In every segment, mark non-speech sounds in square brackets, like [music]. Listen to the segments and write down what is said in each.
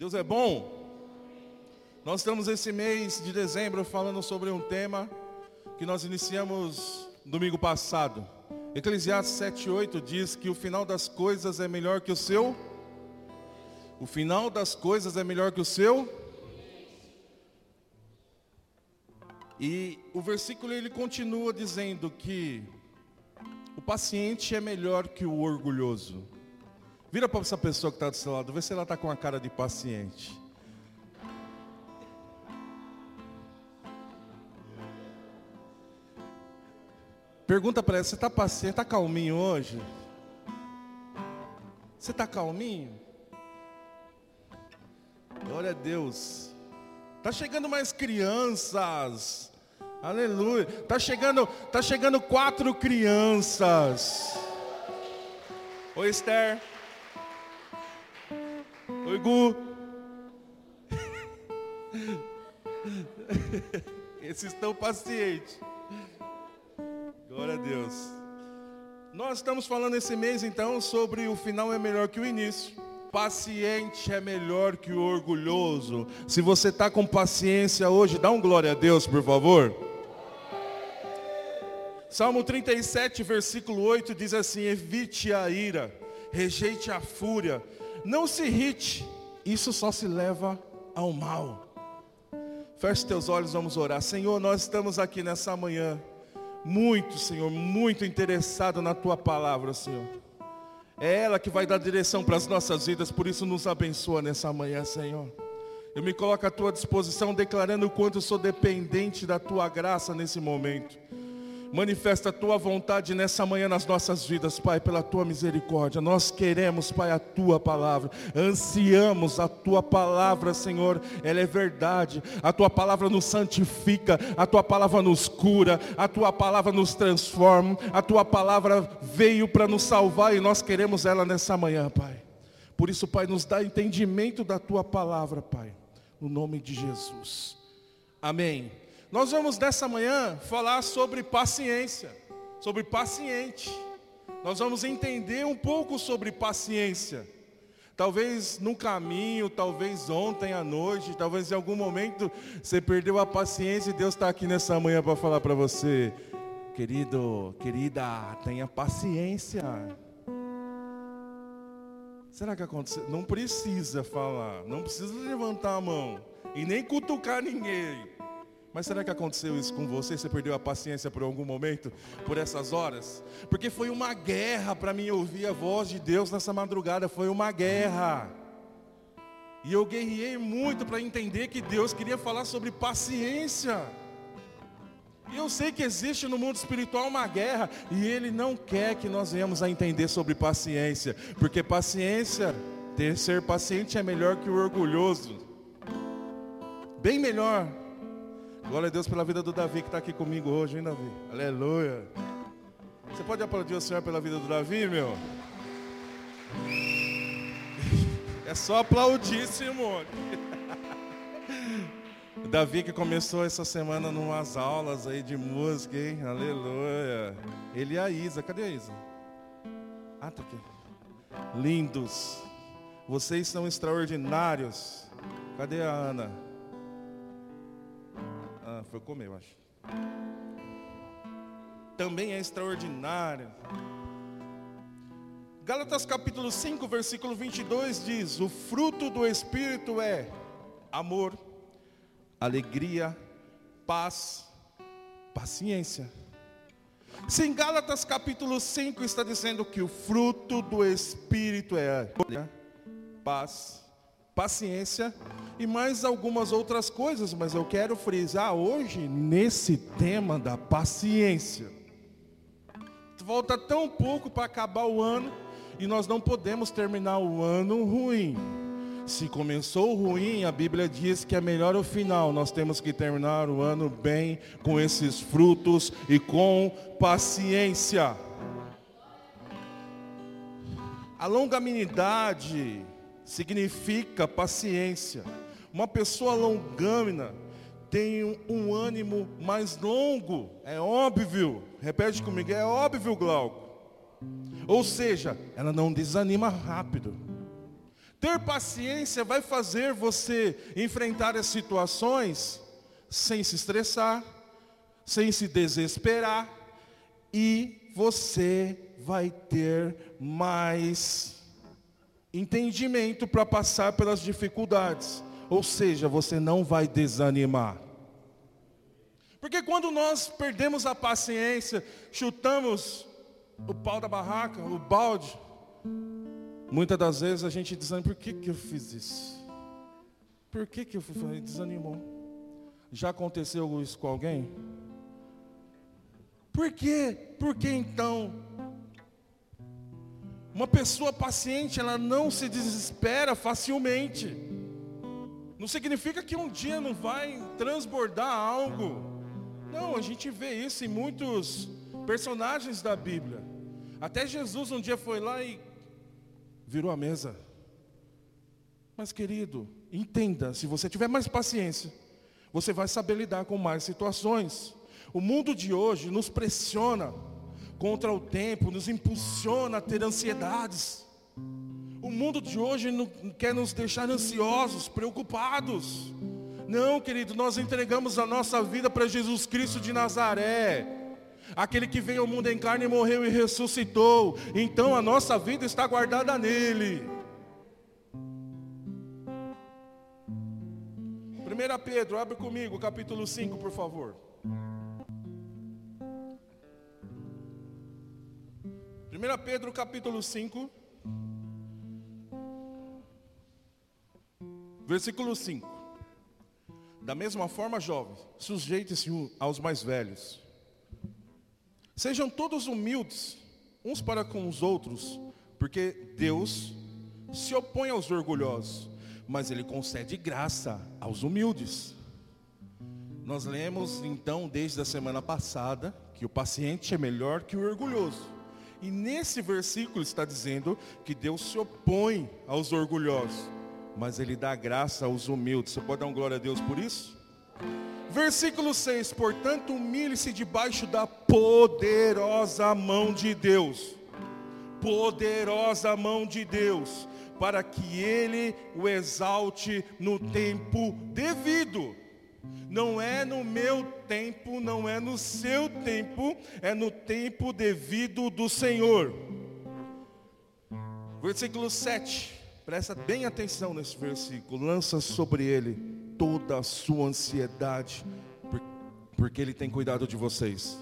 Deus é bom. Nós estamos esse mês de dezembro falando sobre um tema que nós iniciamos domingo passado. Eclesiastes 7:8 diz que o final das coisas é melhor que o seu O final das coisas é melhor que o seu E o versículo ele continua dizendo que o paciente é melhor que o orgulhoso. Vira para essa pessoa que está do seu lado, vê se ela está com a cara de paciente. Pergunta para ela, você está paciente, está calminho hoje? Você está calminho? Glória a Deus. Está chegando mais crianças. Aleluia. Tá chegando, tá chegando quatro crianças. Oi, Esther. Oi, Gu. [laughs] Esses estão pacientes. Glória a Deus. Nós estamos falando esse mês então sobre o final é melhor que o início. Paciente é melhor que o orgulhoso. Se você está com paciência hoje, dá um glória a Deus, por favor. Salmo 37, versículo 8 diz assim: Evite a ira, rejeite a fúria, não se irrite, isso só se leva ao mal. Feche teus olhos, vamos orar. Senhor, nós estamos aqui nessa manhã, muito, Senhor, muito interessado na tua palavra, Senhor. É ela que vai dar direção para as nossas vidas, por isso nos abençoa nessa manhã, Senhor. Eu me coloco à tua disposição, declarando o quanto sou dependente da tua graça nesse momento. Manifesta a tua vontade nessa manhã nas nossas vidas, Pai, pela tua misericórdia. Nós queremos, Pai, a tua palavra. Ansiamos a tua palavra, Senhor. Ela é verdade. A tua palavra nos santifica, a tua palavra nos cura, a tua palavra nos transforma. A tua palavra veio para nos salvar e nós queremos ela nessa manhã, Pai. Por isso, Pai, nos dá entendimento da tua palavra, Pai. No nome de Jesus. Amém. Nós vamos nessa manhã falar sobre paciência, sobre paciente. Nós vamos entender um pouco sobre paciência. Talvez no caminho, talvez ontem à noite, talvez em algum momento você perdeu a paciência e Deus está aqui nessa manhã para falar para você, querido, querida, tenha paciência. Será que aconteceu? Não precisa falar, não precisa levantar a mão e nem cutucar ninguém. Mas será que aconteceu isso com você? Você perdeu a paciência por algum momento, por essas horas? Porque foi uma guerra para mim ouvir a voz de Deus nessa madrugada, foi uma guerra. E eu guerriei muito para entender que Deus queria falar sobre paciência. E eu sei que existe no mundo espiritual uma guerra, e Ele não quer que nós venhamos a entender sobre paciência, porque paciência, ter ser paciente é melhor que o orgulhoso, bem melhor. Glória a Deus pela vida do Davi que está aqui comigo hoje, hein, Davi? Aleluia. Você pode aplaudir o Senhor pela vida do Davi, meu? É só aplaudir, Simone. [laughs] Davi que começou essa semana numas aulas aí de música, hein? Aleluia. Ele e a Isa, cadê a Isa? Ah, tá aqui. Lindos. Vocês são extraordinários. Cadê a Ana? Foi comer, eu acho. Também é extraordinário. Gálatas capítulo 5, versículo 22 diz: O fruto do Espírito é amor, alegria, paz, paciência. Se em Gálatas capítulo 5 está dizendo que o fruto do Espírito é paz, paciência e mais algumas outras coisas, mas eu quero frisar hoje nesse tema da paciência. Falta tão pouco para acabar o ano e nós não podemos terminar o ano ruim. Se começou ruim, a Bíblia diz que é melhor o final. Nós temos que terminar o ano bem, com esses frutos e com paciência. A longanimidade significa paciência. Uma pessoa longâmina tem um, ânimo mais longo, é óbvio. Repete comigo, é óbvio, Glauco. Ou seja, ela não desanima rápido. Ter paciência vai fazer você enfrentar as situações sem se estressar, sem se desesperar, e você vai ter mais entendimento para passar pelas dificuldades. Ou seja, você não vai desanimar. Porque quando nós perdemos a paciência, chutamos o pau da barraca, o balde, muitas das vezes a gente desanima, por que, que eu fiz isso? Por que, que eu fui? Desanimou. Já aconteceu isso com alguém? Por quê? Por que então? Uma pessoa paciente, ela não se desespera facilmente. Não significa que um dia não vai transbordar algo. Não, a gente vê isso em muitos personagens da Bíblia. Até Jesus um dia foi lá e virou a mesa. Mas querido, entenda, se você tiver mais paciência, você vai saber lidar com mais situações. O mundo de hoje nos pressiona contra o tempo, nos impulsiona a ter ansiedades. O mundo de hoje não quer nos deixar ansiosos, preocupados. Não, querido, nós entregamos a nossa vida para Jesus Cristo de Nazaré. Aquele que veio ao mundo em carne, morreu e ressuscitou. Então a nossa vida está guardada nele. 1 Pedro, abre comigo, capítulo 5, por favor. 1 Pedro capítulo 5, versículo 5. Da mesma forma, jovens, sujeite-se aos mais velhos. Sejam todos humildes, uns para com os outros, porque Deus se opõe aos orgulhosos, mas Ele concede graça aos humildes. Nós lemos então desde a semana passada que o paciente é melhor que o orgulhoso. E nesse versículo está dizendo que Deus se opõe aos orgulhosos, mas Ele dá graça aos humildes. Você pode dar um glória a Deus por isso? Versículo 6: Portanto, humilhe-se debaixo da poderosa mão de Deus. Poderosa mão de Deus, para que Ele o exalte no tempo devido. Não é no meu tempo, não é no seu tempo, é no tempo devido do Senhor. Versículo 7. Presta bem atenção nesse versículo. Lança sobre ele toda a sua ansiedade, porque ele tem cuidado de vocês.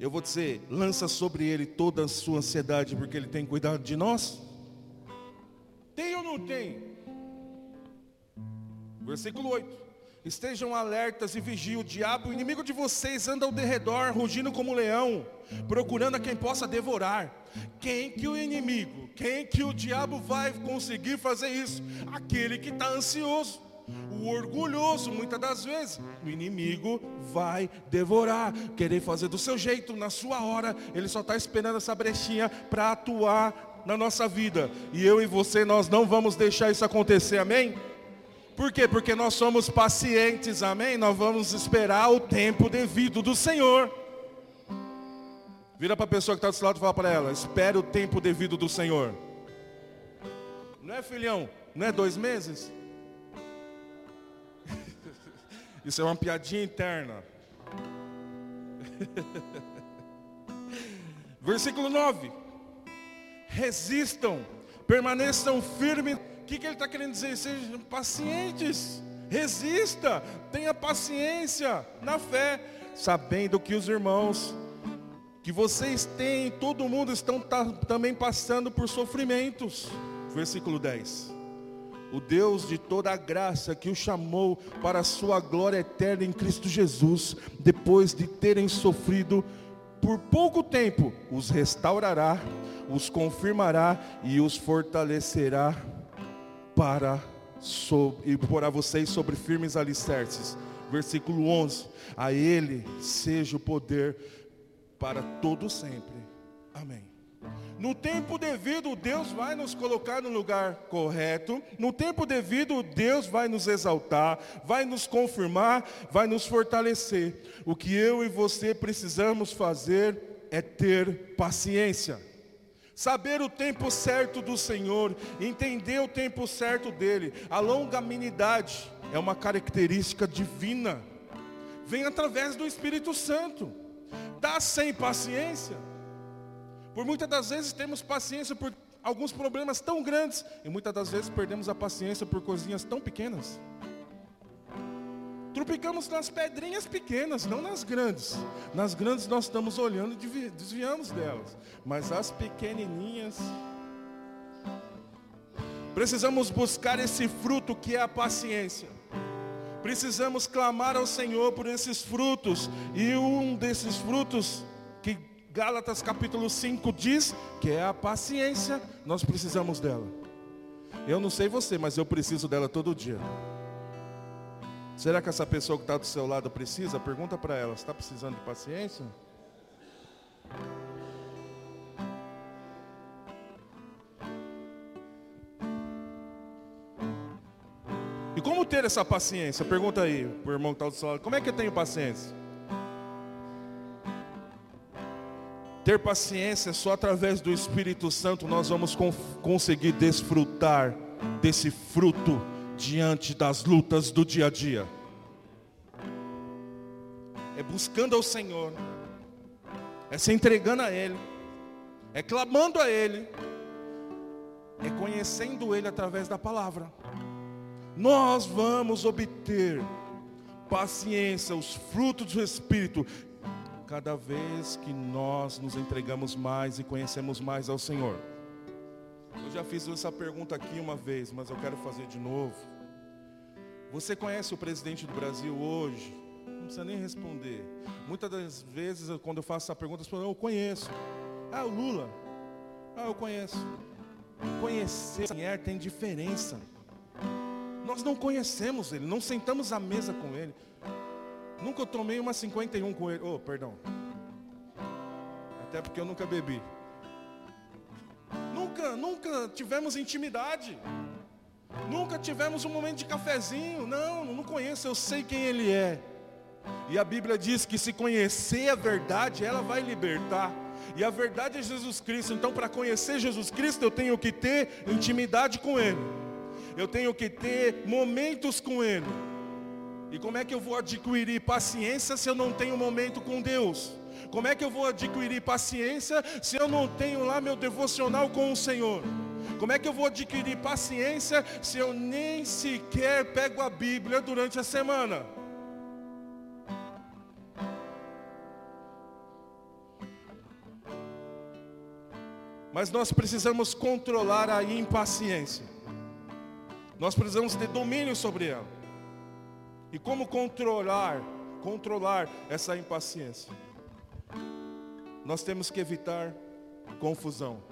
Eu vou dizer, lança sobre ele toda a sua ansiedade, porque ele tem cuidado de nós. Tem ou não tem? Versículo 8. Estejam alertas e vigiem. O diabo, o inimigo de vocês, anda ao derredor, rugindo como um leão, procurando a quem possa devorar. Quem que o inimigo, quem que o diabo vai conseguir fazer isso? Aquele que está ansioso. O orgulhoso, muitas das vezes, o inimigo vai devorar, querer fazer do seu jeito, na sua hora, ele só está esperando essa brechinha para atuar na nossa vida. E eu e você, nós não vamos deixar isso acontecer, amém? Por quê? Porque nós somos pacientes, amém? Nós vamos esperar o tempo devido do Senhor. Vira para a pessoa que está do seu lado e fala para ela: espere o tempo devido do Senhor. Não é, filhão? Não é dois meses? [laughs] Isso é uma piadinha interna. [laughs] Versículo 9: Resistam, permaneçam firmes que, que ele está querendo dizer? Sejam pacientes, resista, tenha paciência na fé, sabendo que os irmãos que vocês têm, todo mundo estão também passando por sofrimentos. Versículo 10. O Deus de toda a graça que o chamou para a sua glória eterna em Cristo Jesus, depois de terem sofrido por pouco tempo, os restaurará, os confirmará e os fortalecerá para sobre, e porá vocês sobre firmes alicerces. Versículo 11: A Ele seja o poder para todo sempre. Amém. No tempo devido, Deus vai nos colocar no lugar correto. No tempo devido, Deus vai nos exaltar, vai nos confirmar, vai nos fortalecer. O que eu e você precisamos fazer é ter paciência. Saber o tempo certo do Senhor, entender o tempo certo dele. A longanimidade é uma característica divina. Vem através do Espírito Santo. Dá sem paciência. Por muitas das vezes temos paciência por alguns problemas tão grandes e muitas das vezes perdemos a paciência por coisinhas tão pequenas. Tropicamos nas pedrinhas pequenas, não nas grandes. Nas grandes nós estamos olhando e desviamos delas. Mas as pequenininhas. Precisamos buscar esse fruto que é a paciência. Precisamos clamar ao Senhor por esses frutos. E um desses frutos que Gálatas capítulo 5 diz que é a paciência, nós precisamos dela. Eu não sei você, mas eu preciso dela todo dia. Será que essa pessoa que está do seu lado precisa? Pergunta para ela, está precisando de paciência? E como ter essa paciência? Pergunta aí, o irmão que está do seu lado. Como é que eu tenho paciência? Ter paciência só através do Espírito Santo nós vamos conseguir desfrutar desse fruto diante das lutas do dia a dia. É buscando ao Senhor, é se entregando a Ele, é clamando a Ele, é conhecendo Ele através da palavra. Nós vamos obter paciência, os frutos do Espírito, cada vez que nós nos entregamos mais e conhecemos mais ao Senhor. Eu já fiz essa pergunta aqui uma vez, mas eu quero fazer de novo. Você conhece o presidente do Brasil hoje? Não precisa nem responder. Muitas das vezes, quando eu faço essa pergunta, as pessoas, eu conheço. Ah, o Lula. Ah, eu conheço. Conhecer mulher tem diferença. Nós não conhecemos ele, não sentamos à mesa com ele. Nunca tomei uma 51 com ele. Oh, perdão. Até porque eu nunca bebi. Nunca, nunca tivemos intimidade. Nunca tivemos um momento de cafezinho. Não, não conheço, eu sei quem ele é. E a Bíblia diz que se conhecer a verdade, ela vai libertar. E a verdade é Jesus Cristo. Então, para conhecer Jesus Cristo, eu tenho que ter intimidade com Ele. Eu tenho que ter momentos com Ele. E como é que eu vou adquirir paciência se eu não tenho momento com Deus? Como é que eu vou adquirir paciência se eu não tenho lá meu devocional com o Senhor? Como é que eu vou adquirir paciência se eu nem sequer pego a Bíblia durante a semana? Mas nós precisamos controlar a impaciência. Nós precisamos ter domínio sobre ela. E como controlar, controlar essa impaciência? Nós temos que evitar confusão.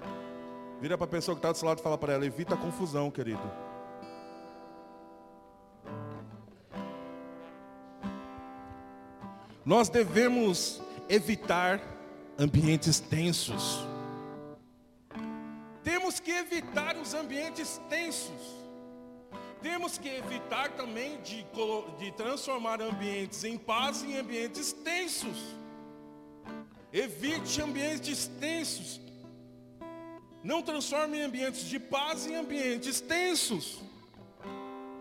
Vira para a pessoa que está do seu lado e fala para ela: evita a confusão, querido. Nós devemos evitar ambientes tensos. Temos que evitar os ambientes tensos. Temos que evitar também de, de transformar ambientes em paz em ambientes tensos. Evite ambientes tensos. Não transforme ambientes de paz em ambientes tensos.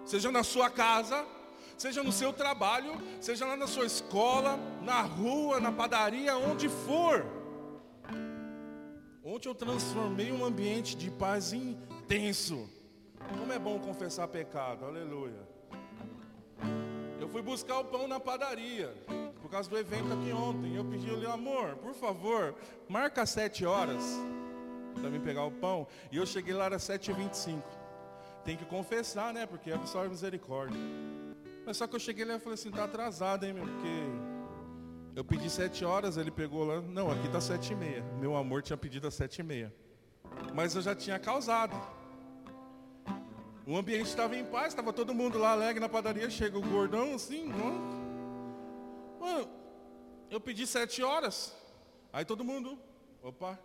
Seja na sua casa, seja no seu trabalho, seja lá na sua escola, na rua, na padaria, onde for. Ontem eu transformei um ambiente de paz intenso. Como é bom confessar pecado, aleluia. Eu fui buscar o pão na padaria, por causa do evento aqui ontem. Eu pedi ali, amor, por favor, marca sete horas para mim pegar o pão. E eu cheguei lá às 7h25. Tem que confessar, né? Porque absorve misericórdia. Mas só que eu cheguei lá e falei assim, tá atrasado, hein, meu? Porque eu pedi sete horas, ele pegou lá. Não, aqui tá sete e meia. Meu amor tinha pedido às sete e meia. Mas eu já tinha causado. O ambiente estava em paz, estava todo mundo lá alegre na padaria. Chega o gordão assim, não. Mano, eu pedi sete horas. Aí todo mundo, opa,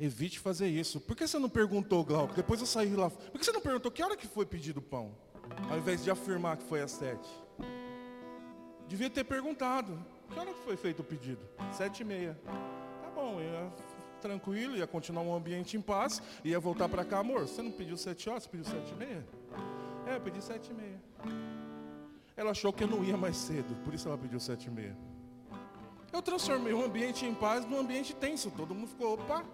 Evite fazer isso. Por que você não perguntou, Glauco? Depois eu saí lá. Por que você não perguntou que hora que foi pedido o pão? Ao invés de afirmar que foi às sete. Devia ter perguntado. Que hora que foi feito o pedido? Sete e meia. Tá bom, eu tranquilo, ia continuar um ambiente em paz, ia voltar para cá, amor. Você não pediu sete horas, você pediu sete e meia? É, eu pedi sete e meia. Ela achou que eu não ia mais cedo, por isso ela pediu sete e meia. Eu transformei o ambiente em paz num ambiente tenso. Todo mundo ficou, opa,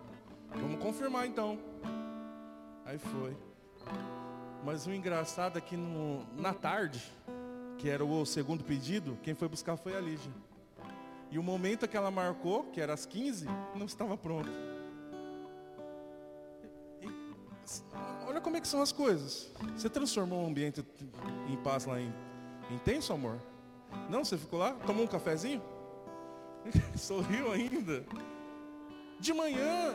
vamos confirmar então. Aí foi. Mas o engraçado é que no, na tarde, que era o segundo pedido, quem foi buscar foi a Lígia. E o momento que ela marcou, que era às 15, não estava pronto. E, olha como é que são as coisas. Você transformou o ambiente em paz lá em intenso, amor? Não, você ficou lá? Tomou um cafezinho? [laughs] Sorriu ainda. De manhã,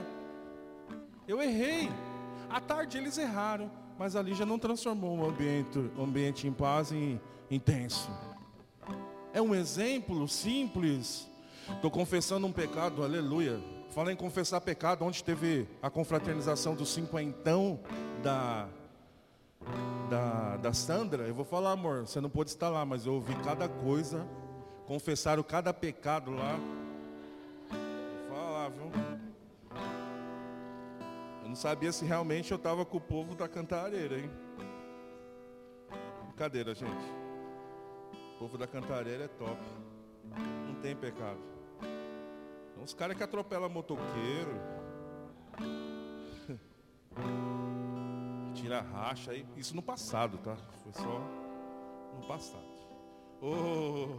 eu errei. À tarde eles erraram, mas ali já não transformou o ambiente, o ambiente em paz em intenso. É um exemplo simples Estou confessando um pecado, aleluia. Fala em confessar pecado, onde teve a confraternização do cinquentão da, da, da Sandra. Eu vou falar, amor, você não pode estar lá, mas eu ouvi cada coisa, confessaram cada pecado lá. Vou falar, viu? Eu não sabia se realmente eu estava com o povo da cantareira, hein? Brincadeira, gente. O povo da cantareira é top. Não tem pecado. Os caras que atropelam motoqueiro. Tira racha aí. Isso no passado, tá? Foi só no passado. Oh,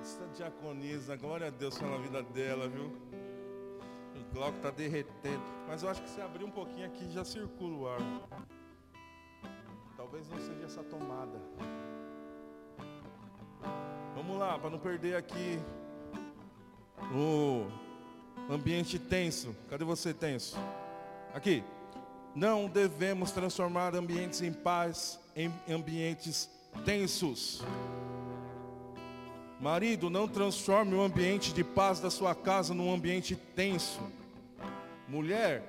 essa diaconisa, glória a Deus pela vida dela, viu? O Glauco tá derretendo. Mas eu acho que se abrir um pouquinho aqui já circula o ar. Talvez não seja essa tomada. Vamos lá, para não perder aqui o ambiente tenso. Cadê você tenso? Aqui. Não devemos transformar ambientes em paz em ambientes tensos. Marido, não transforme o ambiente de paz da sua casa num ambiente tenso. Mulher,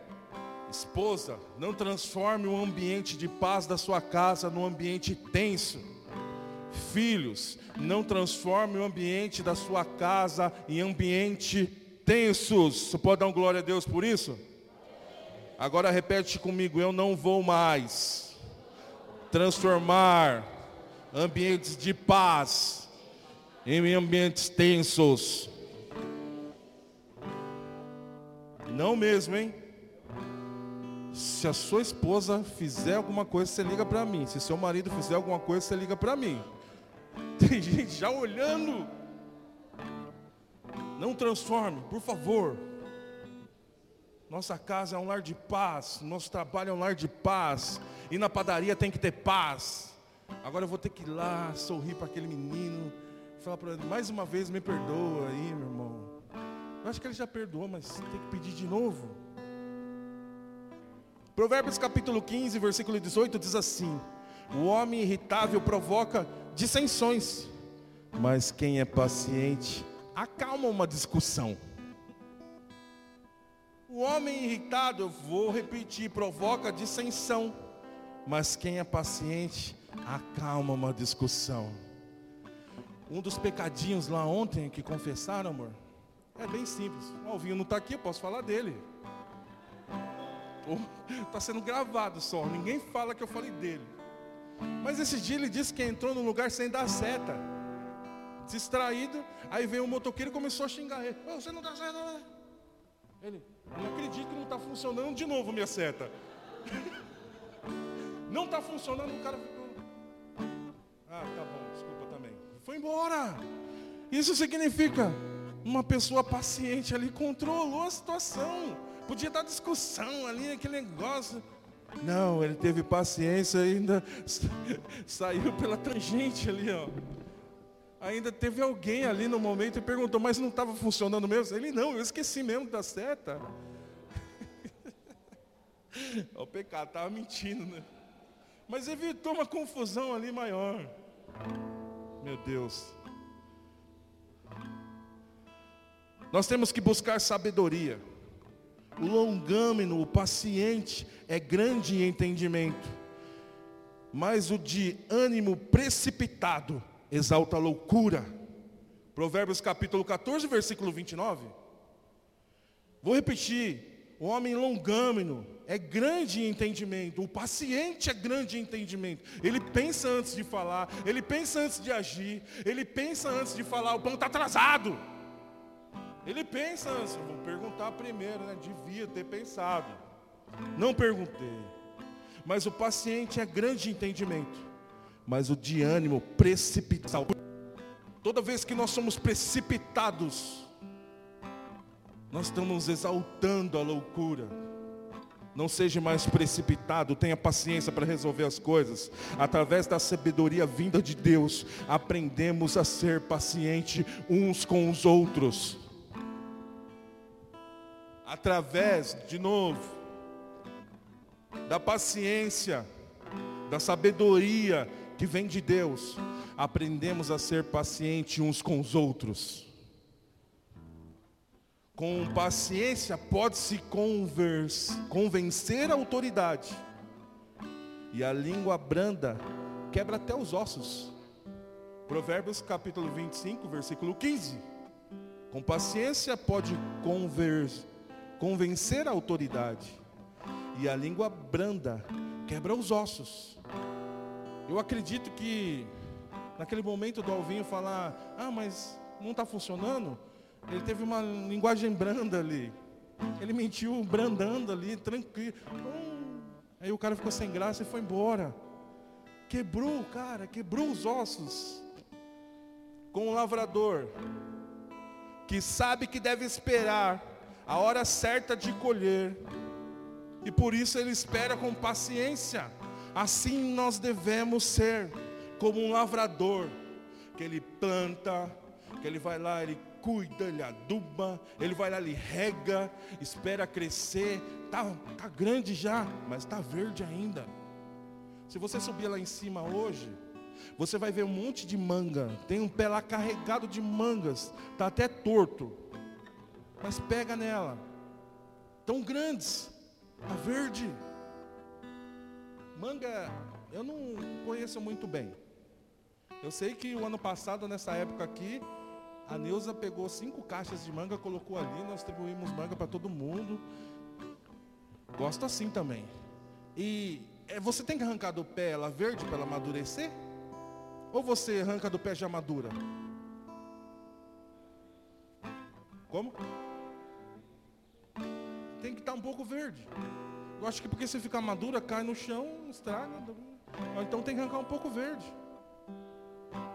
esposa, não transforme o ambiente de paz da sua casa num ambiente tenso. Filhos, não transforme o ambiente da sua casa em ambiente tensos. Você pode dar um glória a Deus por isso? Agora repete comigo, eu não vou mais transformar ambientes de paz em ambientes tensos. Não mesmo, hein? Se a sua esposa fizer alguma coisa, você liga para mim. Se seu marido fizer alguma coisa, você liga para mim. [laughs] Tem gente já olhando. Não transforme, por favor. Nossa casa é um lar de paz, nosso trabalho é um lar de paz, e na padaria tem que ter paz. Agora eu vou ter que ir lá sorrir para aquele menino, falar para ele, mais uma vez me perdoa aí, meu irmão. Eu acho que ele já perdoou, mas tem que pedir de novo. Provérbios capítulo 15, versículo 18 diz assim: O homem irritável provoca dissensões, mas quem é paciente acalma uma discussão. O homem irritado, eu vou repetir, provoca dissensão, mas quem é paciente acalma uma discussão. Um dos pecadinhos lá ontem que confessaram, amor, é bem simples. O Alvinho não está aqui, eu posso falar dele. Está sendo gravado só, ninguém fala que eu falei dele. Mas esse dia ele disse que entrou no lugar sem dar seta. Distraído, aí veio um motoqueiro e começou a xingar ele. Oh, você não dá seta. Ele, não acredito que não está funcionando de novo minha seta. [laughs] não está funcionando, o cara ficou. Ah, tá bom, desculpa também. Foi embora. Isso significa uma pessoa paciente ali controlou a situação. Podia dar discussão ali, aquele negócio. Não, ele teve paciência ainda [laughs] saiu pela tangente ali, ó. Ainda teve alguém ali no momento e perguntou, mas não estava funcionando mesmo? Ele, não, eu esqueci mesmo da seta. [laughs] o pecado, estava mentindo, né? Mas evitou uma confusão ali maior. Meu Deus. Nós temos que buscar sabedoria. O longâmino, o paciente, é grande em entendimento, mas o de ânimo precipitado exalta a loucura. Provérbios capítulo 14, versículo 29. Vou repetir: o homem longâmino é grande em entendimento, o paciente é grande em entendimento. Ele pensa antes de falar, ele pensa antes de agir, ele pensa antes de falar, o pão está atrasado. Ele pensa antes, vou perguntar primeiro, né? Devia ter pensado. Não perguntei. Mas o paciente é grande em entendimento, mas o de ânimo precipitado. Toda vez que nós somos precipitados, nós estamos exaltando a loucura. Não seja mais precipitado, tenha paciência para resolver as coisas. Através da sabedoria vinda de Deus, aprendemos a ser paciente uns com os outros. Através, de novo, da paciência, da sabedoria que vem de Deus, aprendemos a ser paciente uns com os outros. Com paciência pode-se convencer a autoridade. E a língua branda quebra até os ossos. Provérbios capítulo 25, versículo 15. Com paciência pode convencer a autoridade. E a língua branda quebra os ossos. Eu acredito que naquele momento do Alvinho falar, ah, mas não está funcionando. Ele teve uma linguagem branda ali. Ele mentiu brandando ali, tranquilo. Hum. Aí o cara ficou sem graça e foi embora. Quebrou, cara, quebrou os ossos. Com o lavrador, que sabe que deve esperar a hora certa de colher, e por isso ele espera com paciência. Assim nós devemos ser, como um lavrador, que ele planta, que ele vai lá, ele cuida, ele aduba, ele vai lá, ele rega, espera crescer, tá, tá grande já, mas está verde ainda. Se você subir lá em cima hoje, você vai ver um monte de manga, tem um pé lá carregado de mangas, tá até torto, mas pega nela, tão grandes, tá verde. Manga, eu não conheço muito bem. Eu sei que o ano passado, nessa época aqui, a Neuza pegou cinco caixas de manga, colocou ali, nós distribuímos manga para todo mundo. Gosto assim também. E é, você tem que arrancar do pé ela verde para ela amadurecer? Ou você arranca do pé já madura? Como? Tem que estar tá um pouco verde. Eu acho que porque se ficar madura, cai no chão, estraga. Então tem que arrancar um pouco verde.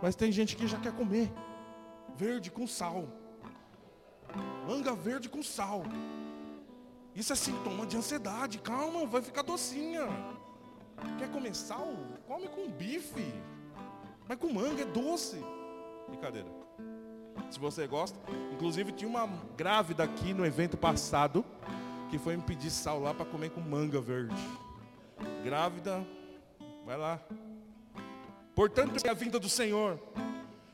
Mas tem gente que já quer comer verde com sal. Manga verde com sal. Isso é sintoma de ansiedade. Calma, vai ficar docinha. Quer comer sal? Come com bife. Mas com manga é doce. Brincadeira. Se você gosta. Inclusive tinha uma grávida aqui no evento passado que foi me pedir sal lá para comer com manga verde. Grávida, vai lá. Portanto, é a vinda do Senhor.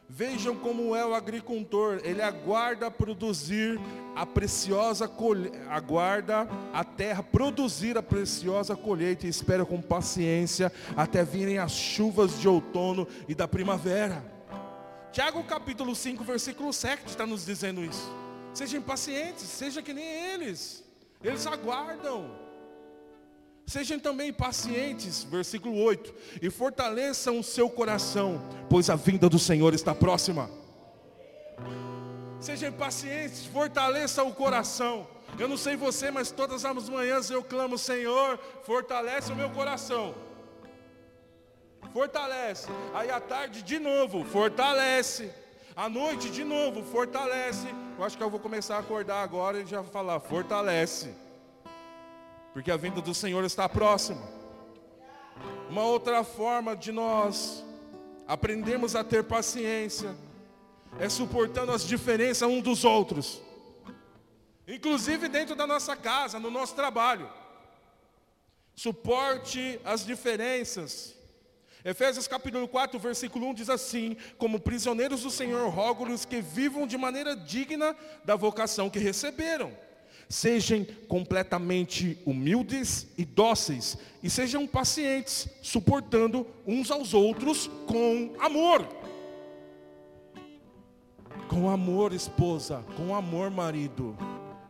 Vejam como é o agricultor, ele aguarda produzir a preciosa colheita, aguarda a terra produzir a preciosa colheita e espera com paciência até virem as chuvas de outono e da primavera. Tiago capítulo 5, versículo 7 está nos dizendo isso. Sejam pacientes, seja que nem eles. Eles aguardam. Sejam também pacientes, versículo 8, e fortaleçam o seu coração, pois a vinda do Senhor está próxima. Sejam pacientes, fortaleça o coração. Eu não sei você, mas todas as manhãs eu clamo, Senhor, fortalece o meu coração. Fortalece. Aí à tarde de novo, fortalece. À noite de novo, fortalece. Eu acho que eu vou começar a acordar agora e já falar, fortalece porque a vinda do Senhor está próxima. Uma outra forma de nós aprendermos a ter paciência é suportando as diferenças um dos outros, inclusive dentro da nossa casa, no nosso trabalho. Suporte as diferenças. Efésios capítulo 4, versículo 1 diz assim: Como prisioneiros do Senhor, rogo-lhes que vivam de maneira digna da vocação que receberam Sejam completamente humildes e dóceis, e sejam pacientes, suportando uns aos outros com amor. Com amor, esposa, com amor, marido.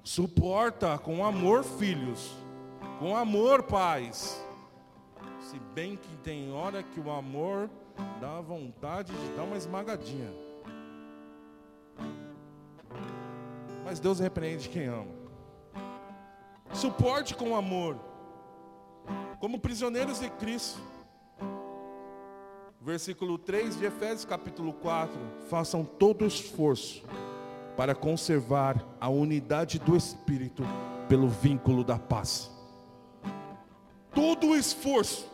Suporta com amor, filhos. Com amor, pais. Se bem que tem hora que o amor dá vontade de dar uma esmagadinha. Mas Deus repreende quem ama. Suporte com amor. Como prisioneiros de Cristo. Versículo 3 de Efésios capítulo 4. Façam todo o esforço para conservar a unidade do Espírito pelo vínculo da paz. Todo o esforço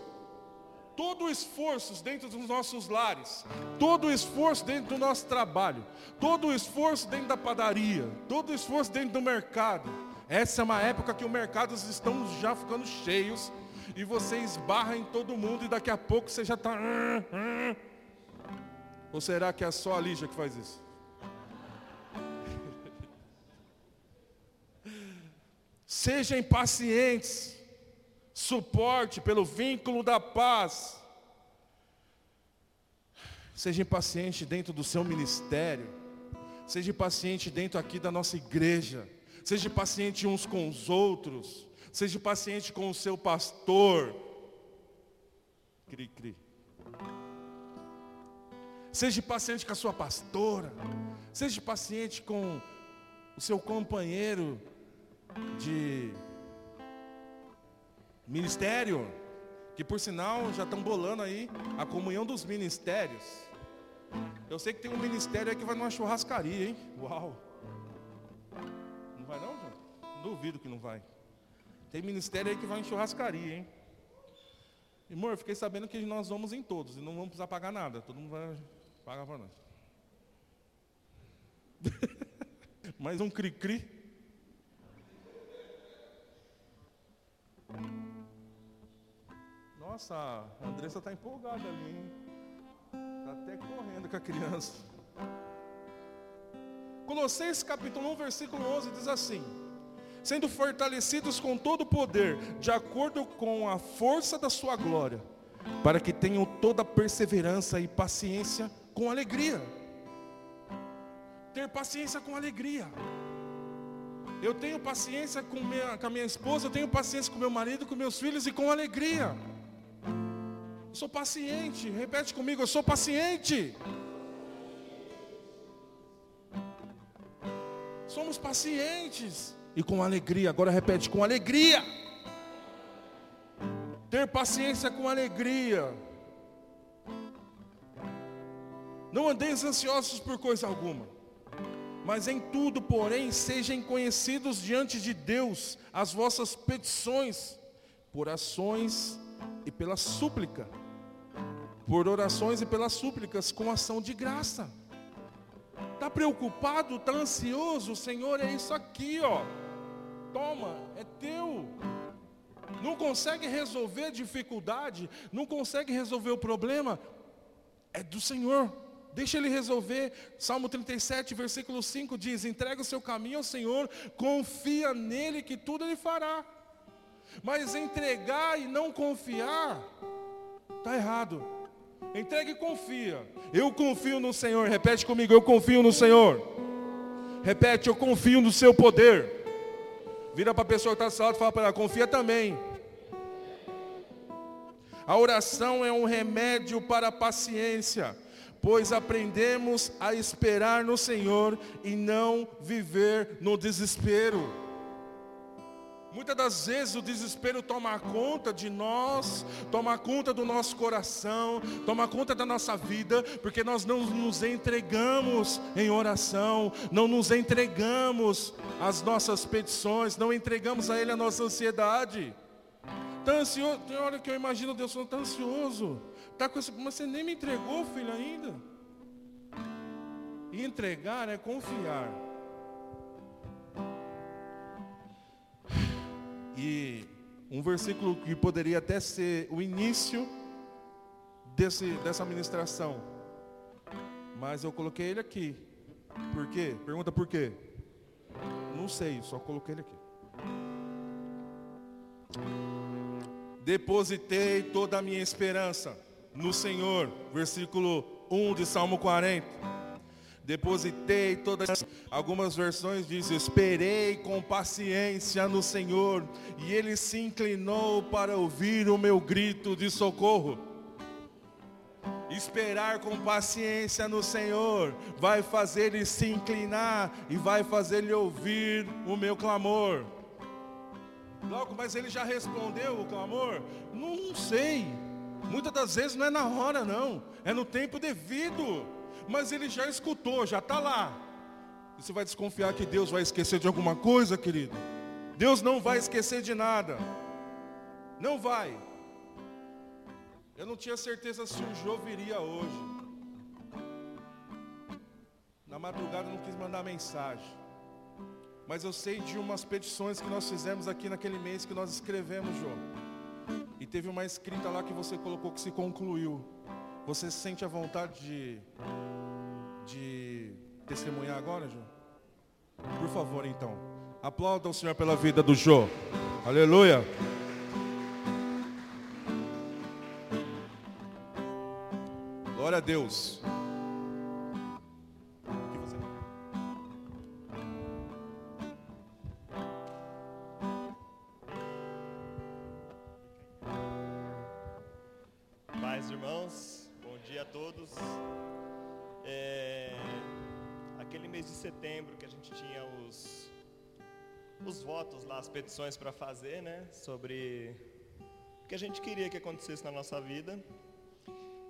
todo o esforço dentro dos nossos lares, todo o esforço dentro do nosso trabalho, todo o esforço dentro da padaria, todo o esforço dentro do mercado. Essa é uma época que os mercados estão já ficando cheios e você esbarra em todo mundo e daqui a pouco você já está. Ou será que é só a Lígia que faz isso? [laughs] Sejam pacientes suporte, pelo vínculo da paz. Seja paciente dentro do seu ministério. Seja paciente dentro aqui da nossa igreja. Seja paciente uns com os outros. Seja paciente com o seu pastor. Cri, cri. Seja paciente com a sua pastora. Seja paciente com o seu companheiro de Ministério, que por sinal já estão bolando aí a comunhão dos ministérios. Eu sei que tem um ministério aí que vai numa churrascaria, hein? Uau! Não vai não, João? Duvido que não vai. Tem ministério aí que vai em churrascaria, hein? Amor, fiquei sabendo que nós vamos em todos e não vamos precisar pagar nada. Todo mundo vai pagar para nós. [laughs] Mais um cri-cri. Nossa, a Andressa está empolgada ali, hein? Está até correndo com a criança. Colossenses capítulo 1, versículo 11 diz assim: Sendo fortalecidos com todo o poder, de acordo com a força da sua glória, para que tenham toda perseverança e paciência com alegria. Ter paciência com alegria. Eu tenho paciência com, minha, com a minha esposa, eu tenho paciência com meu marido, com meus filhos e com alegria. Sou paciente. Repete comigo, eu sou paciente. Somos pacientes. E com alegria, agora repete, com alegria. Ter paciência com alegria. Não andeis ansiosos por coisa alguma. Mas em tudo, porém, sejam conhecidos diante de Deus as vossas petições, por ações e pela súplica por orações e pelas súplicas com ação de graça. Está preocupado, está ansioso, Senhor, é isso aqui, ó. Toma, é teu. Não consegue resolver dificuldade, não consegue resolver o problema, é do Senhor. Deixa Ele resolver. Salmo 37, versículo 5 diz: entrega o seu caminho ao Senhor, confia nele que tudo Ele fará. Mas entregar e não confiar, está errado. Entregue e confia. Eu confio no Senhor. Repete comigo, eu confio no Senhor. Repete, eu confio no seu poder. Vira para a pessoa que está salto e fala para ela, confia também. A oração é um remédio para a paciência, pois aprendemos a esperar no Senhor e não viver no desespero. Muitas das vezes o desespero toma conta de nós, toma conta do nosso coração, toma conta da nossa vida, porque nós não nos entregamos em oração, não nos entregamos às nossas petições, não entregamos a Ele a nossa ansiedade. Está ansioso, tem hora que eu imagino Deus está ansioso, tá com esse, mas você nem me entregou, filho, ainda. E entregar é confiar. E um versículo que poderia até ser o início desse, dessa ministração. Mas eu coloquei ele aqui. Por quê? Pergunta por quê? Não sei, só coloquei ele aqui. Depositei toda a minha esperança no Senhor. Versículo 1 de Salmo 40. Depositei todas. Algumas versões dizem: Esperei com paciência no Senhor, e Ele se inclinou para ouvir o meu grito de socorro. Esperar com paciência no Senhor vai fazer ele se inclinar e vai fazer ele ouvir o meu clamor. Logo, mas ele já respondeu o clamor? Não sei. Muitas das vezes não é na hora, não. É no tempo devido. Mas ele já escutou, já está lá. Você vai desconfiar que Deus vai esquecer de alguma coisa, querido? Deus não vai esquecer de nada. Não vai. Eu não tinha certeza se o Jô viria hoje. Na madrugada não quis mandar mensagem. Mas eu sei de umas petições que nós fizemos aqui naquele mês que nós escrevemos, Jô. E teve uma escrita lá que você colocou que se concluiu. Você se sente a vontade de, de testemunhar agora, Jô? Por favor, então. Aplauda o Senhor pela vida do Jô. Aleluia. Glória a Deus. Paz, irmãos. Bom dia a todos. É, aquele mês de setembro que a gente tinha os os votos lá, as petições para fazer, né, sobre o que a gente queria que acontecesse na nossa vida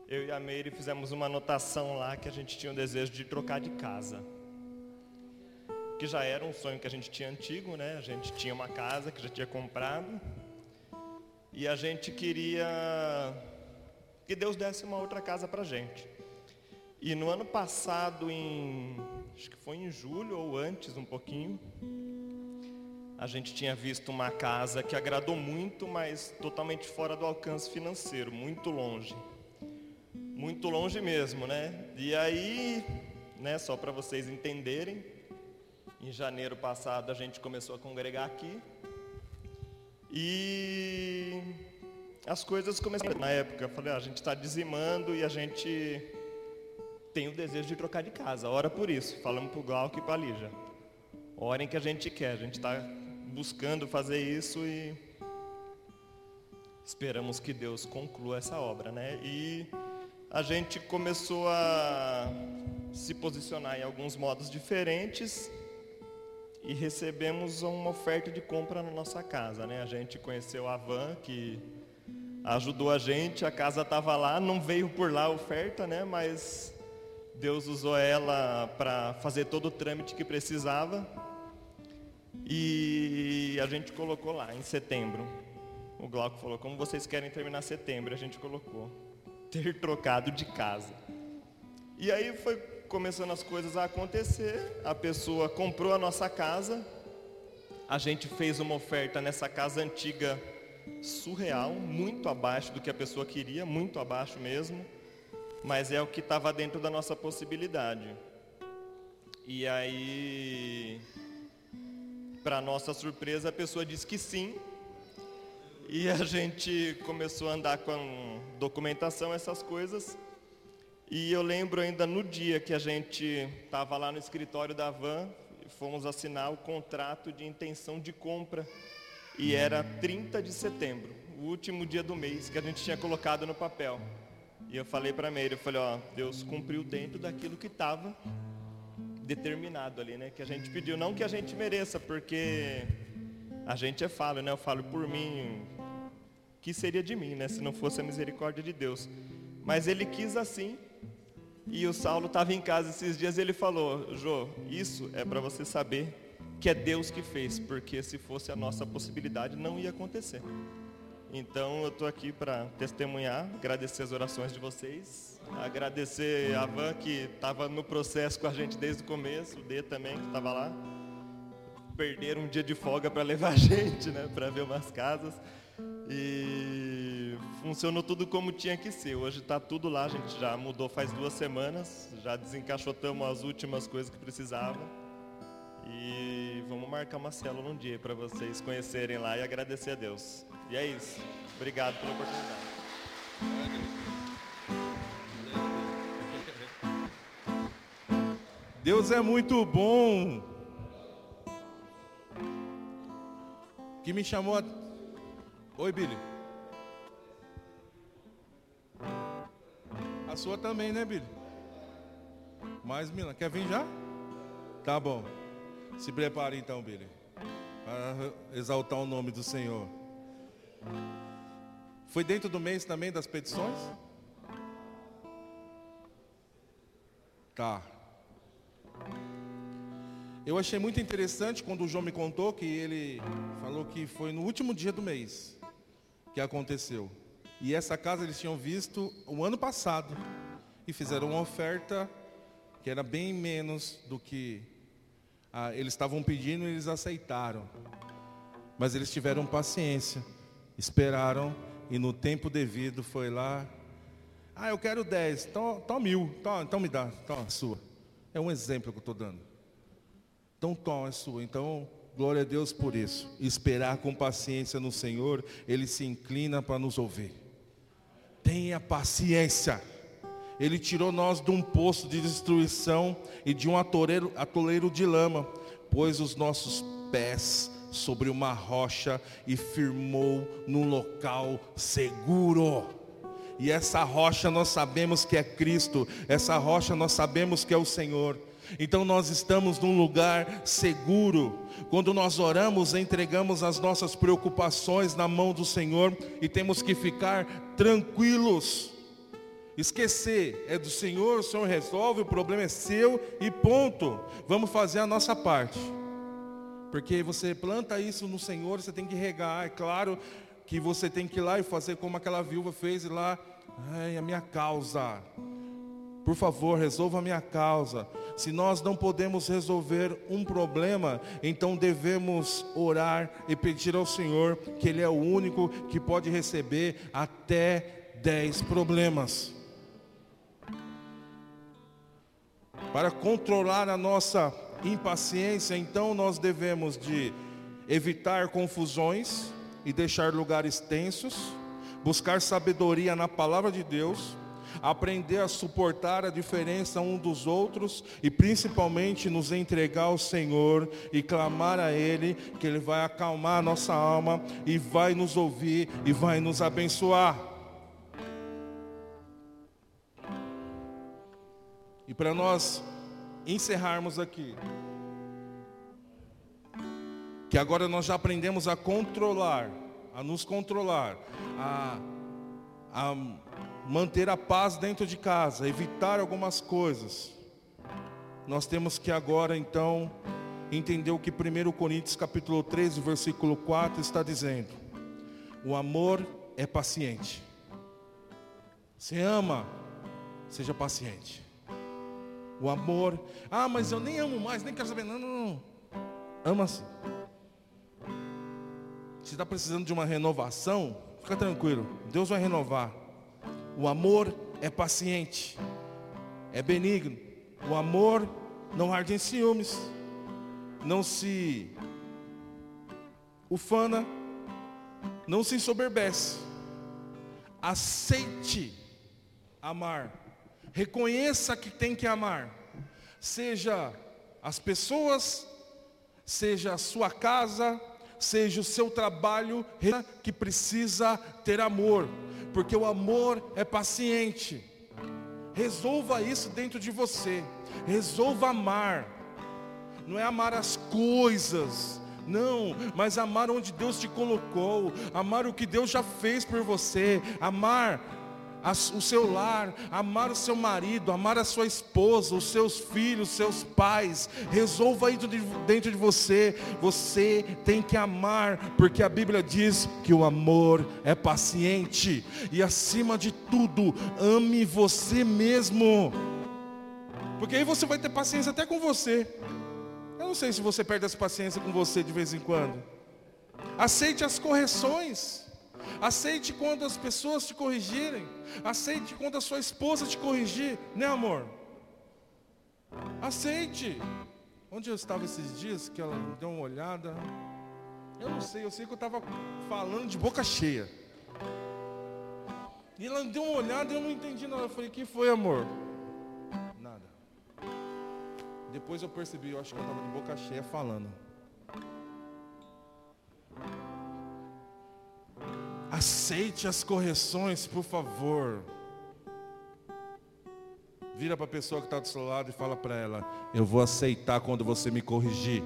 eu e a Meire fizemos uma anotação lá que a gente tinha o desejo de trocar de casa. Que já era um sonho que a gente tinha antigo, né? A gente tinha uma casa que já tinha comprado. E a gente queria que Deus desse uma outra casa para gente. E no ano passado, em acho que foi em julho ou antes um pouquinho, a gente tinha visto uma casa que agradou muito, mas totalmente fora do alcance financeiro, muito longe muito longe mesmo, né? E aí, né, só para vocês entenderem, em janeiro passado a gente começou a congregar aqui. E as coisas começaram na época. Eu falei, ah, a gente está dizimando e a gente tem o desejo de trocar de casa. Ora por isso. Falamos para o Glauco e para a Lígia. Orem que a gente quer. A gente está buscando fazer isso e esperamos que Deus conclua essa obra, né? E a gente começou a se posicionar em alguns modos diferentes e recebemos uma oferta de compra na nossa casa, né? A gente conheceu a Van que ajudou a gente, a casa estava lá, não veio por lá a oferta, né? Mas Deus usou ela para fazer todo o trâmite que precisava e a gente colocou lá em setembro. O Glauco falou: como vocês querem terminar setembro? A gente colocou ter trocado de casa. E aí foi começando as coisas a acontecer, a pessoa comprou a nossa casa, a gente fez uma oferta nessa casa antiga surreal, muito abaixo do que a pessoa queria, muito abaixo mesmo, mas é o que estava dentro da nossa possibilidade. E aí, para nossa surpresa, a pessoa disse que sim, e a [laughs] gente começou a andar com documentação, essas coisas. E eu lembro ainda no dia que a gente estava lá no escritório da Van, fomos assinar o contrato de intenção de compra. E era 30 de setembro, o último dia do mês que a gente tinha colocado no papel. E eu falei para Meire, eu falei, ó, Deus cumpriu dentro daquilo que estava determinado ali, né? Que a gente pediu, não que a gente mereça, porque a gente é falo, né? Eu falo por mim, que seria de mim, né? Se não fosse a misericórdia de Deus. Mas ele quis assim. E o Saulo estava em casa esses dias e ele falou: Jô, isso é para você saber que é Deus que fez, porque se fosse a nossa possibilidade não ia acontecer. Então eu estou aqui para testemunhar, agradecer as orações de vocês, agradecer a Van que estava no processo com a gente desde o começo, o D também que estava lá perderam um dia de folga para levar a [laughs] gente, né, para ver umas casas. E funcionou tudo como tinha que ser. Hoje está tudo lá, a gente já mudou faz duas semanas, já desencaixotamos as últimas coisas que precisava. E vamos marcar uma célula um dia para vocês conhecerem lá e agradecer a Deus. E é isso. Obrigado pela oportunidade. Deus é muito bom. Que me chamou a... Oi, Billy. A sua também, né, Billy? Mais Milan, quer vir já? Tá bom. Se prepare então, Billy. Para exaltar o nome do Senhor. Foi dentro do mês também das petições? Tá. Eu achei muito interessante quando o João me contou que ele falou que foi no último dia do mês que aconteceu. E essa casa eles tinham visto o ano passado e fizeram uma oferta que era bem menos do que ah, eles estavam pedindo e eles aceitaram. Mas eles tiveram paciência, esperaram e no tempo devido foi lá. Ah, eu quero 10, então, então mil, então, então me dá, então a sua. É um exemplo que eu estou dando. Então toma a sua. Então, glória a Deus por isso. Esperar com paciência no Senhor, Ele se inclina para nos ouvir. Tenha paciência. Ele tirou nós de um poço de destruição e de um atoleiro, atoleiro de lama, pôs os nossos pés sobre uma rocha e firmou num local seguro. E essa rocha nós sabemos que é Cristo, essa rocha nós sabemos que é o Senhor. Então nós estamos num lugar seguro. Quando nós oramos, entregamos as nossas preocupações na mão do Senhor e temos que ficar tranquilos. Esquecer é do Senhor, o Senhor resolve, o problema é seu e ponto. Vamos fazer a nossa parte. Porque você planta isso no Senhor, você tem que regar. É claro que você tem que ir lá e fazer como aquela viúva fez e lá, ai, a minha causa. Por favor, resolva a minha causa. Se nós não podemos resolver um problema, então devemos orar e pedir ao Senhor, que Ele é o único que pode receber até dez problemas. Para controlar a nossa impaciência, então nós devemos de evitar confusões e deixar lugares tensos, buscar sabedoria na palavra de Deus, aprender a suportar a diferença um dos outros e principalmente nos entregar ao Senhor e clamar a Ele, que Ele vai acalmar a nossa alma e vai nos ouvir e vai nos abençoar. E para nós encerrarmos aqui, que agora nós já aprendemos a controlar, a nos controlar, a, a manter a paz dentro de casa, evitar algumas coisas. Nós temos que agora então entender o que 1 Coríntios capítulo 13, versículo 4 está dizendo. O amor é paciente. Você ama, seja paciente. O amor, ah, mas eu nem amo mais, nem quero saber. Não, não, não. Ama-se. Se está precisando de uma renovação, fica tranquilo. Deus vai renovar. O amor é paciente, é benigno. O amor não arde em ciúmes, não se ufana, não se ensoberbece. Aceite amar. Reconheça que tem que amar. Seja as pessoas, seja a sua casa, seja o seu trabalho que precisa ter amor porque o amor é paciente. Resolva isso dentro de você. Resolva amar. Não é amar as coisas, não, mas amar onde Deus te colocou, amar o que Deus já fez por você, amar o seu lar, amar o seu marido, amar a sua esposa, os seus filhos, os seus pais. Resolva isso dentro de você. Você tem que amar, porque a Bíblia diz que o amor é paciente. E acima de tudo, ame você mesmo. Porque aí você vai ter paciência até com você. Eu não sei se você perde essa paciência com você de vez em quando. Aceite as correções. Aceite quando as pessoas te corrigirem. Aceite quando a sua esposa te corrigir, né, amor? Aceite. Onde eu estava esses dias que ela deu uma olhada? Eu não sei, eu sei que eu estava falando de boca cheia. E ela deu uma olhada e eu não entendi nada. Eu falei, que foi, amor? Nada. Depois eu percebi, eu acho que eu estava de boca cheia falando. Aceite as correções, por favor. Vira para a pessoa que está do seu lado e fala para ela: Eu vou aceitar quando você me corrigir.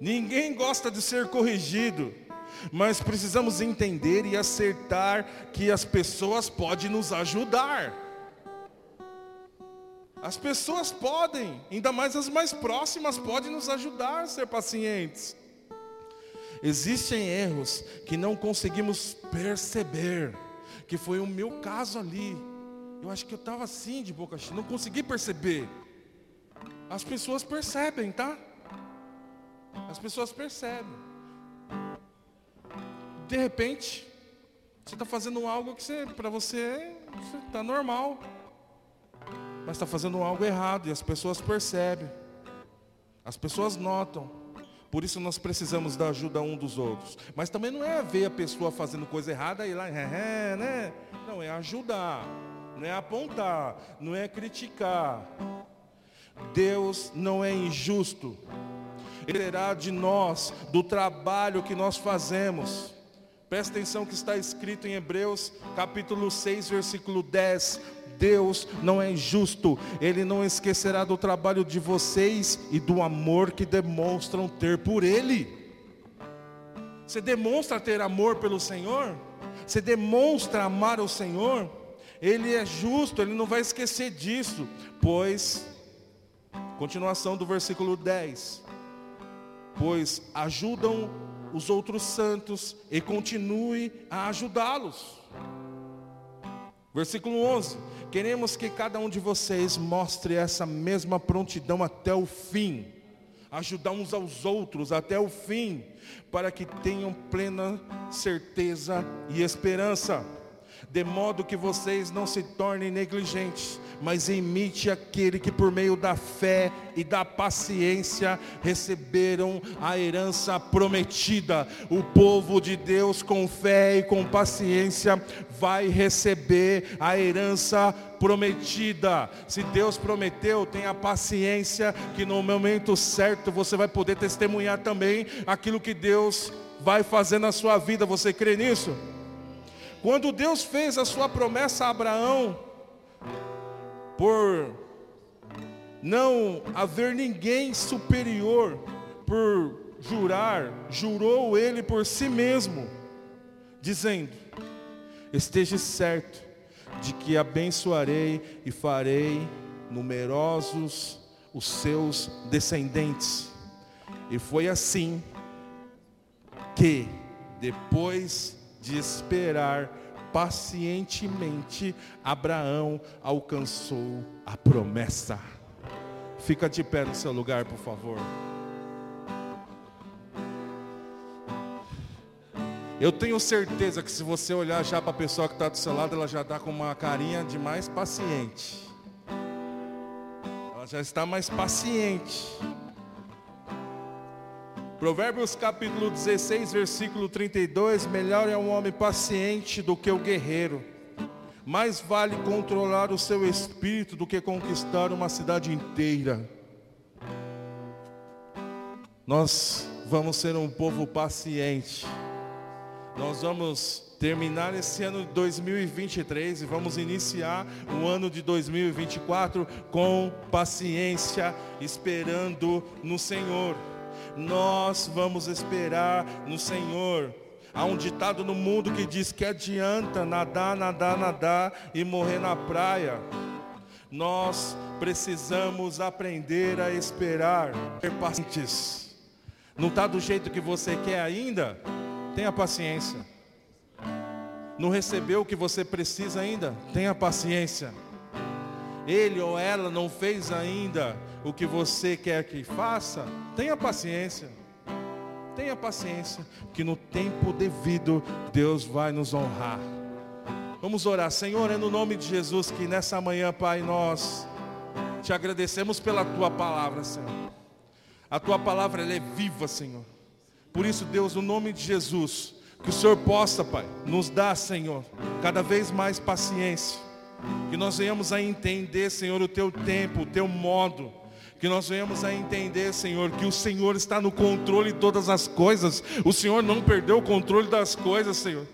Ninguém gosta de ser corrigido, mas precisamos entender e acertar que as pessoas podem nos ajudar. As pessoas podem, ainda mais as mais próximas, podem nos ajudar a ser pacientes. Existem erros que não conseguimos perceber, que foi o meu caso ali. Eu acho que eu estava assim de boca cheia, não consegui perceber. As pessoas percebem, tá? As pessoas percebem. De repente, você está fazendo algo que para você está normal, mas está fazendo algo errado e as pessoas percebem, as pessoas notam. Por isso nós precisamos da ajuda um dos outros. Mas também não é ver a pessoa fazendo coisa errada e lá, né? Não, é ajudar, não é apontar, não é criticar. Deus não é injusto. Ele terá de nós, do trabalho que nós fazemos. Presta atenção que está escrito em Hebreus capítulo 6, versículo 10. Deus não é injusto, Ele não esquecerá do trabalho de vocês e do amor que demonstram ter por Ele. Você demonstra ter amor pelo Senhor? Você demonstra amar o Senhor? Ele é justo, Ele não vai esquecer disso, pois, continuação do versículo 10: Pois ajudam os outros santos e continue a ajudá-los. Versículo 11: Queremos que cada um de vocês mostre essa mesma prontidão até o fim, ajudar uns aos outros até o fim, para que tenham plena certeza e esperança, de modo que vocês não se tornem negligentes, mas imite aquele que por meio da fé e da paciência receberam a herança prometida. O povo de Deus com fé e com paciência vai receber a herança prometida. Se Deus prometeu, tenha paciência que no momento certo você vai poder testemunhar também aquilo que Deus vai fazer na sua vida. Você crê nisso? Quando Deus fez a sua promessa a Abraão, por não haver ninguém superior, por jurar, jurou ele por si mesmo, dizendo: Esteja certo de que abençoarei e farei numerosos os seus descendentes. E foi assim que, depois de esperar pacientemente, Abraão alcançou a promessa. Fica de pé no seu lugar, por favor. Eu tenho certeza que se você olhar já para a pessoa que está do seu lado, ela já está com uma carinha de mais paciente. Ela já está mais paciente. Provérbios capítulo 16, versículo 32: Melhor é um homem paciente do que o guerreiro. Mais vale controlar o seu espírito do que conquistar uma cidade inteira. Nós vamos ser um povo paciente. Nós vamos terminar esse ano de 2023 e vamos iniciar o ano de 2024 com paciência, esperando no Senhor nós vamos esperar no Senhor. Há um ditado no mundo que diz que adianta nadar, nadar, nadar e morrer na praia. Nós precisamos aprender a esperar, ser pacientes. Não está do jeito que você quer ainda? Tenha paciência. Não recebeu o que você precisa ainda? Tenha paciência. Ele ou ela não fez ainda o que você quer que faça, tenha paciência. Tenha paciência, que no tempo devido Deus vai nos honrar. Vamos orar, Senhor, é no nome de Jesus que nessa manhã, Pai, nós te agradecemos pela tua palavra, Senhor. A tua palavra ela é viva, Senhor. Por isso, Deus, no nome de Jesus, que o Senhor possa, Pai, nos dar, Senhor, cada vez mais paciência Que nós venhamos a entender, Senhor, o teu tempo, o teu modo. Que nós venhamos a entender, Senhor, que o Senhor está no controle de todas as coisas. O Senhor não perdeu o controle das coisas, Senhor.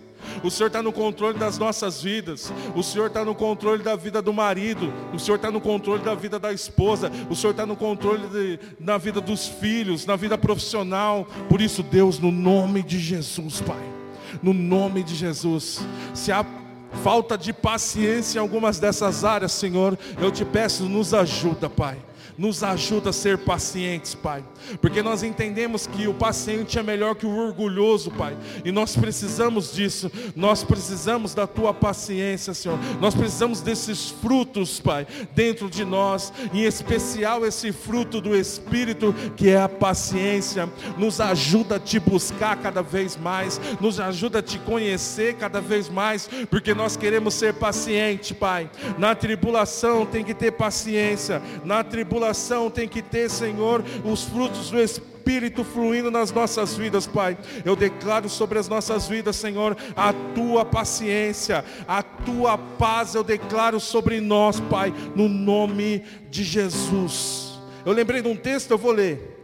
O Senhor está no controle das nossas vidas. O Senhor está no controle da vida do marido. O Senhor está no controle da vida da esposa. O Senhor está no controle de, na vida dos filhos, na vida profissional. Por isso, Deus, no nome de Jesus, Pai. No nome de Jesus. Se há falta de paciência em algumas dessas áreas, Senhor, eu te peço, nos ajuda, Pai nos ajuda a ser pacientes, Pai. Porque nós entendemos que o paciente é melhor que o orgulhoso, Pai. E nós precisamos disso. Nós precisamos da tua paciência, Senhor. Nós precisamos desses frutos, Pai, dentro de nós, em especial esse fruto do espírito que é a paciência. Nos ajuda a te buscar cada vez mais, nos ajuda a te conhecer cada vez mais, porque nós queremos ser paciente, Pai. Na tribulação tem que ter paciência. Na tribulação coração tem que ter, Senhor, os frutos do Espírito fluindo nas nossas vidas, Pai. Eu declaro sobre as nossas vidas, Senhor, a tua paciência, a tua paz, eu declaro sobre nós, Pai, no nome de Jesus. Eu lembrei de um texto, eu vou ler.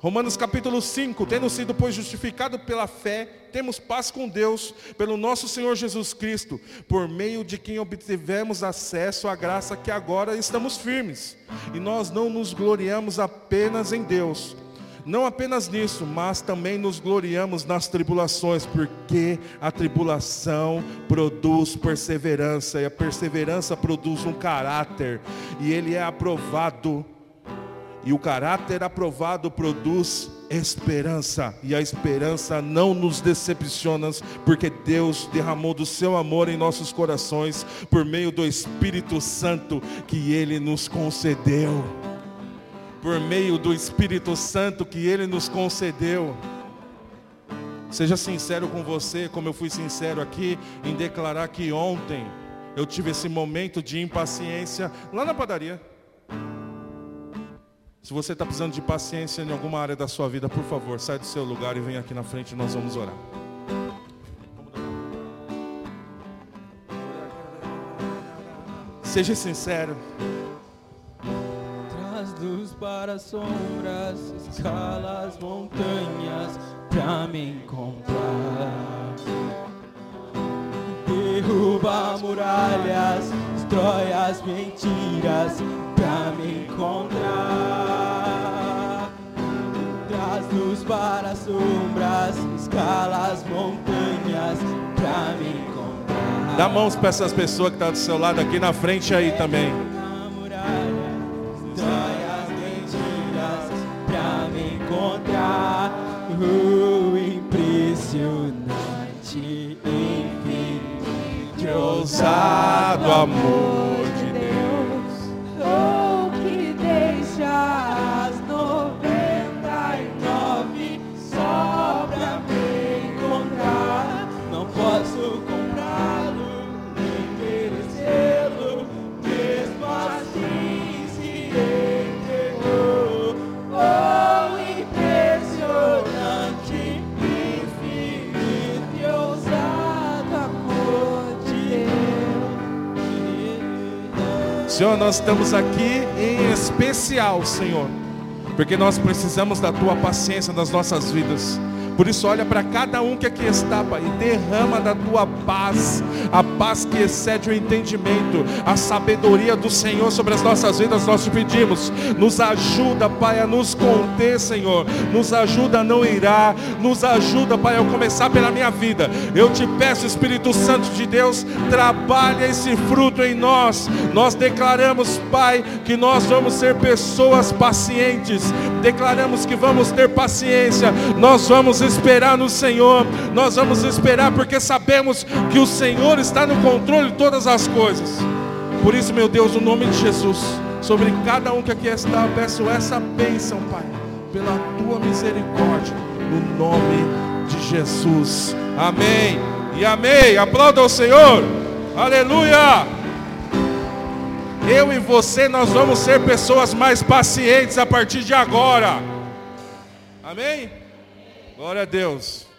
Romanos capítulo 5, tendo sido pois justificado pela fé, temos paz com Deus, pelo nosso Senhor Jesus Cristo, por meio de quem obtivemos acesso à graça que agora estamos firmes. E nós não nos gloriamos apenas em Deus, não apenas nisso, mas também nos gloriamos nas tribulações, porque a tribulação produz perseverança, e a perseverança produz um caráter, e ele é aprovado e o caráter aprovado produz esperança. E a esperança não nos decepciona, porque Deus derramou do seu amor em nossos corações por meio do Espírito Santo que ele nos concedeu. Por meio do Espírito Santo que ele nos concedeu. Seja sincero com você, como eu fui sincero aqui em declarar que ontem eu tive esse momento de impaciência lá na padaria. Se você está precisando de paciência em alguma área da sua vida, por favor, sai do seu lugar e vem aqui na frente nós vamos orar. Seja sincero. Traz luz para as sombras, escala as montanhas para me encontrar. Derruba muralhas, destrói as mentiras pra me encontrar. Traz luz para as sombras, escala as montanhas pra me encontrar. Dá mãos para essas pessoas que estão tá do seu lado aqui na frente aí também. O impressionante, infinito, ousado amor. Nós estamos aqui em especial, Senhor, porque nós precisamos da tua paciência nas nossas vidas. Por isso, olha para cada um que aqui está, Pai, e derrama da tua paz, a paz que excede o entendimento, a sabedoria do Senhor sobre as nossas vidas. Nós te pedimos, nos ajuda, Pai, a nos conter, Senhor, nos ajuda a não irar, nos ajuda, Pai, a começar pela minha vida. Eu te peço, Espírito Santo de Deus, trabalha esse fruto em nós. Nós declaramos, Pai, que nós vamos ser pessoas pacientes, declaramos que vamos ter paciência, nós vamos esperar no Senhor, nós vamos esperar porque sabemos que o Senhor está no controle de todas as coisas. Por isso, meu Deus, no nome de Jesus, sobre cada um que aqui está, peço essa bênção, Pai, pela tua misericórdia, no nome de Jesus. Amém e amém. Aplauda o Senhor. Aleluia. Eu e você, nós vamos ser pessoas mais pacientes a partir de agora. Amém? Glória a Deus.